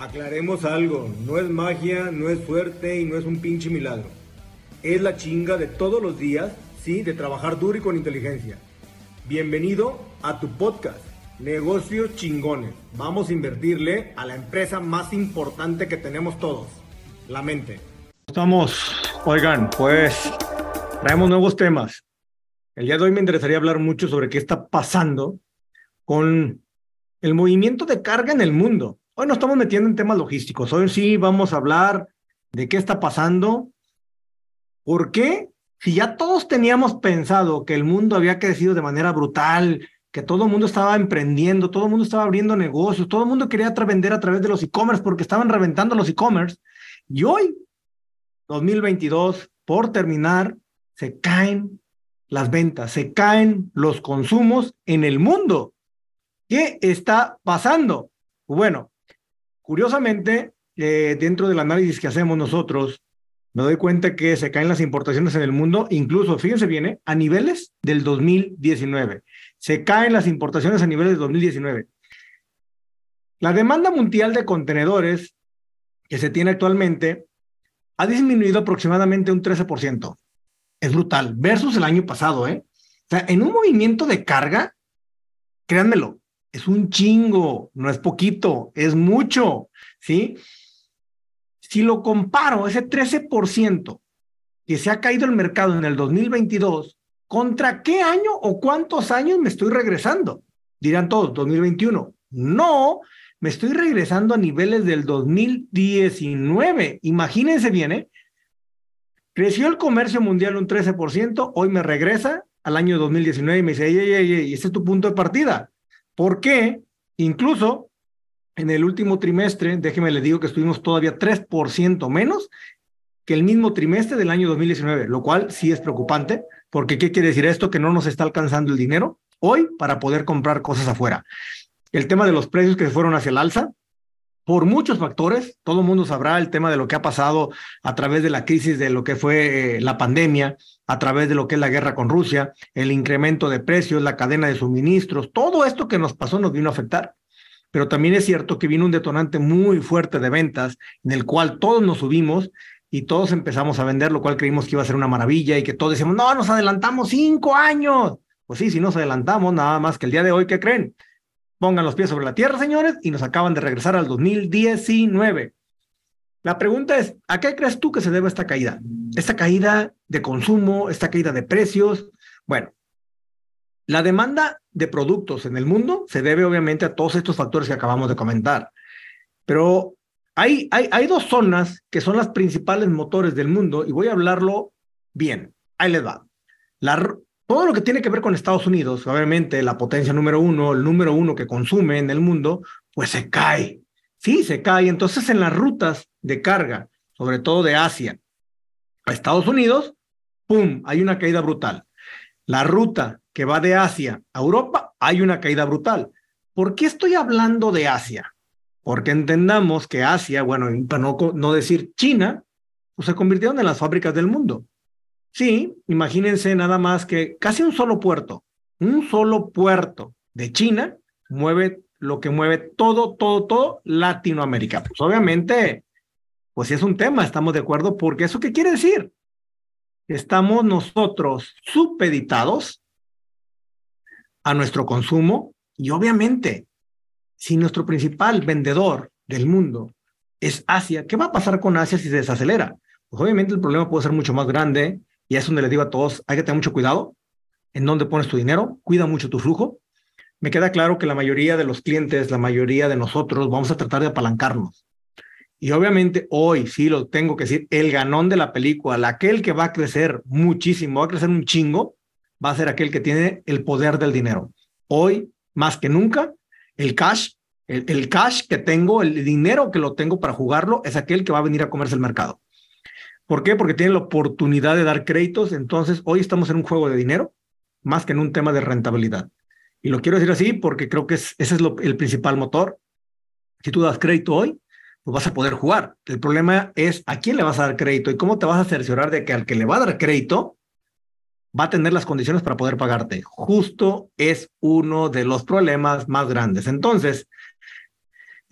Aclaremos algo, no es magia, no es suerte y no es un pinche milagro. Es la chinga de todos los días, sí, de trabajar duro y con inteligencia. Bienvenido a tu podcast, Negocios Chingones. Vamos a invertirle a la empresa más importante que tenemos todos, la mente. Estamos, oigan, pues traemos nuevos temas. El día de hoy me interesaría hablar mucho sobre qué está pasando con el movimiento de carga en el mundo. Hoy nos estamos metiendo en temas logísticos. Hoy sí vamos a hablar de qué está pasando. ¿Por qué? Si ya todos teníamos pensado que el mundo había crecido de manera brutal, que todo el mundo estaba emprendiendo, todo el mundo estaba abriendo negocios, todo el mundo quería vender a través de los e-commerce porque estaban reventando los e-commerce. Y hoy, 2022, por terminar, se caen las ventas, se caen los consumos en el mundo. ¿Qué está pasando? Bueno, curiosamente, eh, dentro del análisis que hacemos nosotros, me doy cuenta que se caen las importaciones en el mundo, incluso, fíjense bien, ¿eh? a niveles del 2019. Se caen las importaciones a niveles del 2019. La demanda mundial de contenedores que se tiene actualmente ha disminuido aproximadamente un 13%. Es brutal, versus el año pasado, ¿eh? O sea, en un movimiento de carga, créanmelo, es un chingo, no es poquito, es mucho, ¿sí? Si lo comparo, ese 13% que se ha caído el mercado en el 2022, ¿contra qué año o cuántos años me estoy regresando? Dirán todos, 2021. No, me estoy regresando a niveles del 2019. Imagínense bien, ¿eh? Creció el comercio mundial un 13%, hoy me regresa al año 2019 y me dice, ey, ey, ey, ese es tu punto de partida. ¿Por qué? Incluso en el último trimestre, déjeme le digo que estuvimos todavía 3% menos que el mismo trimestre del año 2019, lo cual sí es preocupante, porque ¿qué quiere decir esto? Que no nos está alcanzando el dinero hoy para poder comprar cosas afuera. El tema de los precios que se fueron hacia el alza, por muchos factores, todo el mundo sabrá el tema de lo que ha pasado a través de la crisis de lo que fue eh, la pandemia, a través de lo que es la guerra con Rusia, el incremento de precios, la cadena de suministros, todo esto que nos pasó nos vino a afectar. Pero también es cierto que vino un detonante muy fuerte de ventas en el cual todos nos subimos y todos empezamos a vender, lo cual creímos que iba a ser una maravilla y que todos decíamos, no, nos adelantamos cinco años. Pues sí, si nos adelantamos, nada más que el día de hoy, ¿qué creen? Pongan los pies sobre la tierra, señores, y nos acaban de regresar al 2019. La pregunta es, ¿a qué crees tú que se debe esta caída? Esta caída de consumo, esta caída de precios. Bueno, la demanda de productos en el mundo se debe obviamente a todos estos factores que acabamos de comentar. Pero hay, hay, hay dos zonas que son las principales motores del mundo y voy a hablarlo bien. Ahí les va. La, todo lo que tiene que ver con Estados Unidos, obviamente la potencia número uno, el número uno que consume en el mundo, pues se cae. Sí, se cae. Entonces en las rutas de carga, sobre todo de Asia a Estados Unidos, ¡pum!, hay una caída brutal. La ruta que va de Asia a Europa, hay una caída brutal. ¿Por qué estoy hablando de Asia? Porque entendamos que Asia, bueno, para no, no decir China, pues se convirtieron en las fábricas del mundo. Sí, imagínense nada más que casi un solo puerto, un solo puerto de China mueve lo que mueve todo, todo, todo Latinoamérica. Pues obviamente, pues sí es un tema, estamos de acuerdo, porque eso qué quiere decir? Estamos nosotros supeditados a nuestro consumo y obviamente, si nuestro principal vendedor del mundo es Asia, ¿qué va a pasar con Asia si se desacelera? Pues obviamente el problema puede ser mucho más grande y es donde les digo a todos, hay que tener mucho cuidado en dónde pones tu dinero, cuida mucho tu flujo me queda claro que la mayoría de los clientes, la mayoría de nosotros, vamos a tratar de apalancarnos. Y obviamente hoy sí lo tengo que decir, el ganón de la película, aquel que va a crecer muchísimo, va a crecer un chingo, va a ser aquel que tiene el poder del dinero. Hoy, más que nunca, el cash, el, el cash que tengo, el dinero que lo tengo para jugarlo, es aquel que va a venir a comerse el mercado. ¿Por qué? Porque tiene la oportunidad de dar créditos. Entonces, hoy estamos en un juego de dinero más que en un tema de rentabilidad. Y lo quiero decir así porque creo que ese es el principal motor. Si tú das crédito hoy, pues vas a poder jugar. El problema es a quién le vas a dar crédito y cómo te vas a cerciorar de que al que le va a dar crédito va a tener las condiciones para poder pagarte. Justo es uno de los problemas más grandes. Entonces,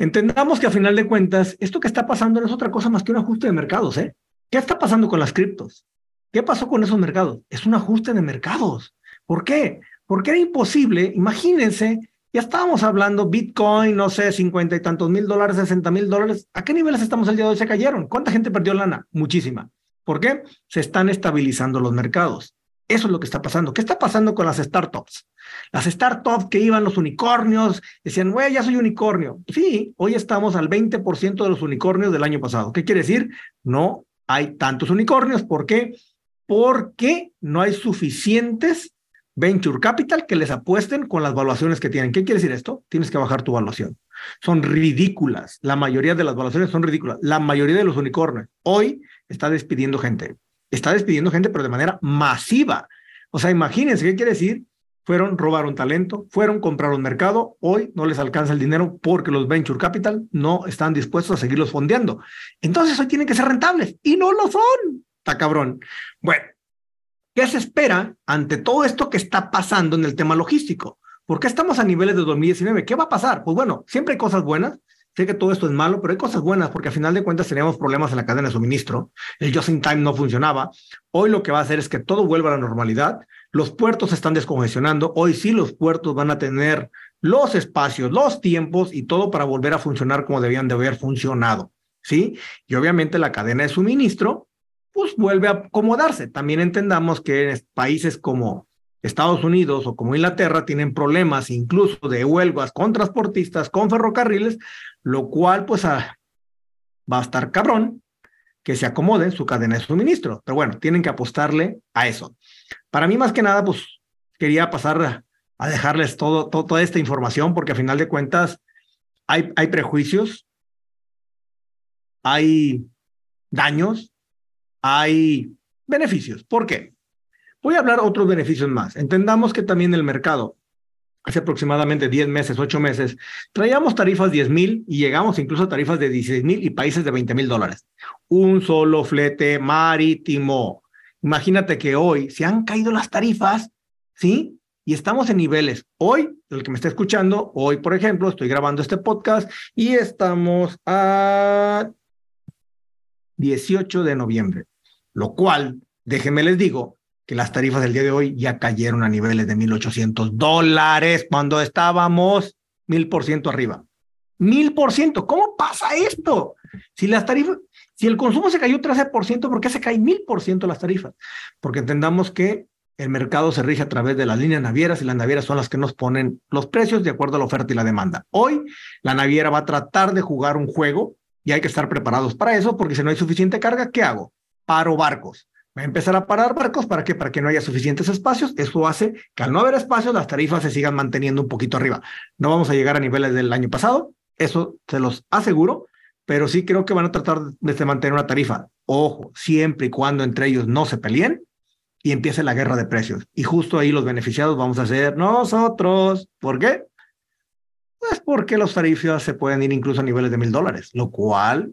Entendamos que a final de cuentas, esto que está pasando no es otra cosa más que un ajuste de mercados, ¿eh? ¿Qué está pasando con las criptos? ¿Qué pasó con esos mercados? Es un ajuste de mercados. ¿Por qué? Porque era imposible, imagínense, ya estábamos hablando Bitcoin, no sé, cincuenta y tantos mil dólares, sesenta mil dólares. ¿A qué niveles estamos el día de hoy? Se cayeron. ¿Cuánta gente perdió lana? Muchísima. ¿Por qué? Se están estabilizando los mercados. Eso es lo que está pasando. ¿Qué está pasando con las startups? Las startups que iban los unicornios, decían, güey, ya soy unicornio. Sí, hoy estamos al 20% de los unicornios del año pasado. ¿Qué quiere decir? No hay tantos unicornios. ¿Por qué? Porque no hay suficientes venture capital que les apuesten con las valuaciones que tienen. ¿Qué quiere decir esto? Tienes que bajar tu valuación. Son ridículas. La mayoría de las valuaciones son ridículas. La mayoría de los unicornios hoy está despidiendo gente está despidiendo gente, pero de manera masiva. O sea, imagínense, ¿qué quiere decir? Fueron, robaron talento, fueron, compraron mercado, hoy no les alcanza el dinero porque los venture capital no están dispuestos a seguirlos fondeando. Entonces hoy tienen que ser rentables y no lo son. Está cabrón. Bueno, ¿qué se espera ante todo esto que está pasando en el tema logístico? ¿Por qué estamos a niveles de 2019? ¿Qué va a pasar? Pues bueno, siempre hay cosas buenas, Sé que todo esto es malo, pero hay cosas buenas porque a final de cuentas teníamos problemas en la cadena de suministro. El just in time no funcionaba. Hoy lo que va a hacer es que todo vuelva a la normalidad. Los puertos se están descongestionando. Hoy sí los puertos van a tener los espacios, los tiempos y todo para volver a funcionar como debían de haber funcionado. ¿Sí? Y obviamente la cadena de suministro pues vuelve a acomodarse. También entendamos que en países como Estados Unidos o como Inglaterra tienen problemas incluso de huelgas con transportistas, con ferrocarriles, lo cual pues ah, va a estar cabrón que se acomode en su cadena de suministro. Pero bueno, tienen que apostarle a eso. Para mí más que nada, pues quería pasar a, dejarles todo, toda esta información porque a final de cuentas hay, hay prejuicios, hay daños, hay beneficios. ¿Por qué? Voy a hablar otros beneficios más. Entendamos que también el mercado, hace aproximadamente 10 meses, 8 meses, traíamos tarifas 10 mil y llegamos incluso a tarifas de 16 mil y países de 20 mil dólares. Un solo flete marítimo. Imagínate que hoy se han caído las tarifas, ¿sí? Y estamos en niveles. Hoy, el que me está escuchando, hoy, por ejemplo, estoy grabando este podcast y estamos a 18 de noviembre, lo cual, déjenme les digo, que las tarifas del día de hoy ya cayeron a niveles de 1.800 dólares cuando estábamos mil por ciento arriba. Mil por ciento. ¿Cómo pasa esto? Si las tarifas, si el consumo se cayó 13%, ¿por qué se cae mil por ciento las tarifas? Porque entendamos que el mercado se rige a través de las líneas navieras y las navieras son las que nos ponen los precios de acuerdo a la oferta y la demanda. Hoy la naviera va a tratar de jugar un juego y hay que estar preparados para eso porque si no hay suficiente carga, ¿qué hago? Paro barcos. Va a empezar a parar barcos para que para que no haya suficientes espacios. Eso hace que al no haber espacios las tarifas se sigan manteniendo un poquito arriba. No vamos a llegar a niveles del año pasado, eso se los aseguro, pero sí creo que van a tratar de mantener una tarifa. Ojo, siempre y cuando entre ellos no se peleen y empiece la guerra de precios. Y justo ahí los beneficiados vamos a ser nosotros. ¿Por qué? Pues porque los tarifas se pueden ir incluso a niveles de mil dólares, lo cual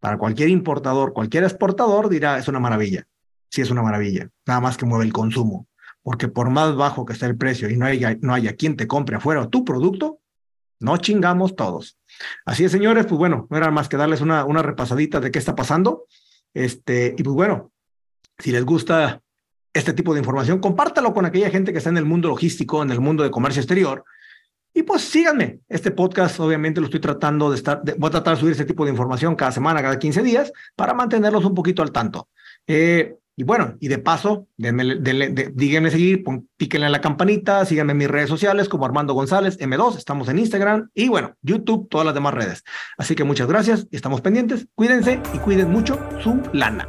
para cualquier importador, cualquier exportador dirá, es una maravilla. Sí, es una maravilla. Nada más que mueve el consumo. Porque por más bajo que esté el precio y no haya, no haya quien te compre afuera tu producto, no chingamos todos. Así es, señores, pues bueno, no era más que darles una, una repasadita de qué está pasando. Este, y pues bueno, si les gusta este tipo de información, compártalo con aquella gente que está en el mundo logístico, en el mundo de comercio exterior, y pues síganme. Este podcast, obviamente, lo estoy tratando de estar, voy a tratar de subir este tipo de información cada semana, cada 15 días, para mantenerlos un poquito al tanto. Eh, y bueno, y de paso, díganme seguir, píquenle a la campanita, síganme en mis redes sociales como Armando González, M2, estamos en Instagram y bueno, YouTube, todas las demás redes. Así que muchas gracias, estamos pendientes, cuídense y cuiden mucho su lana.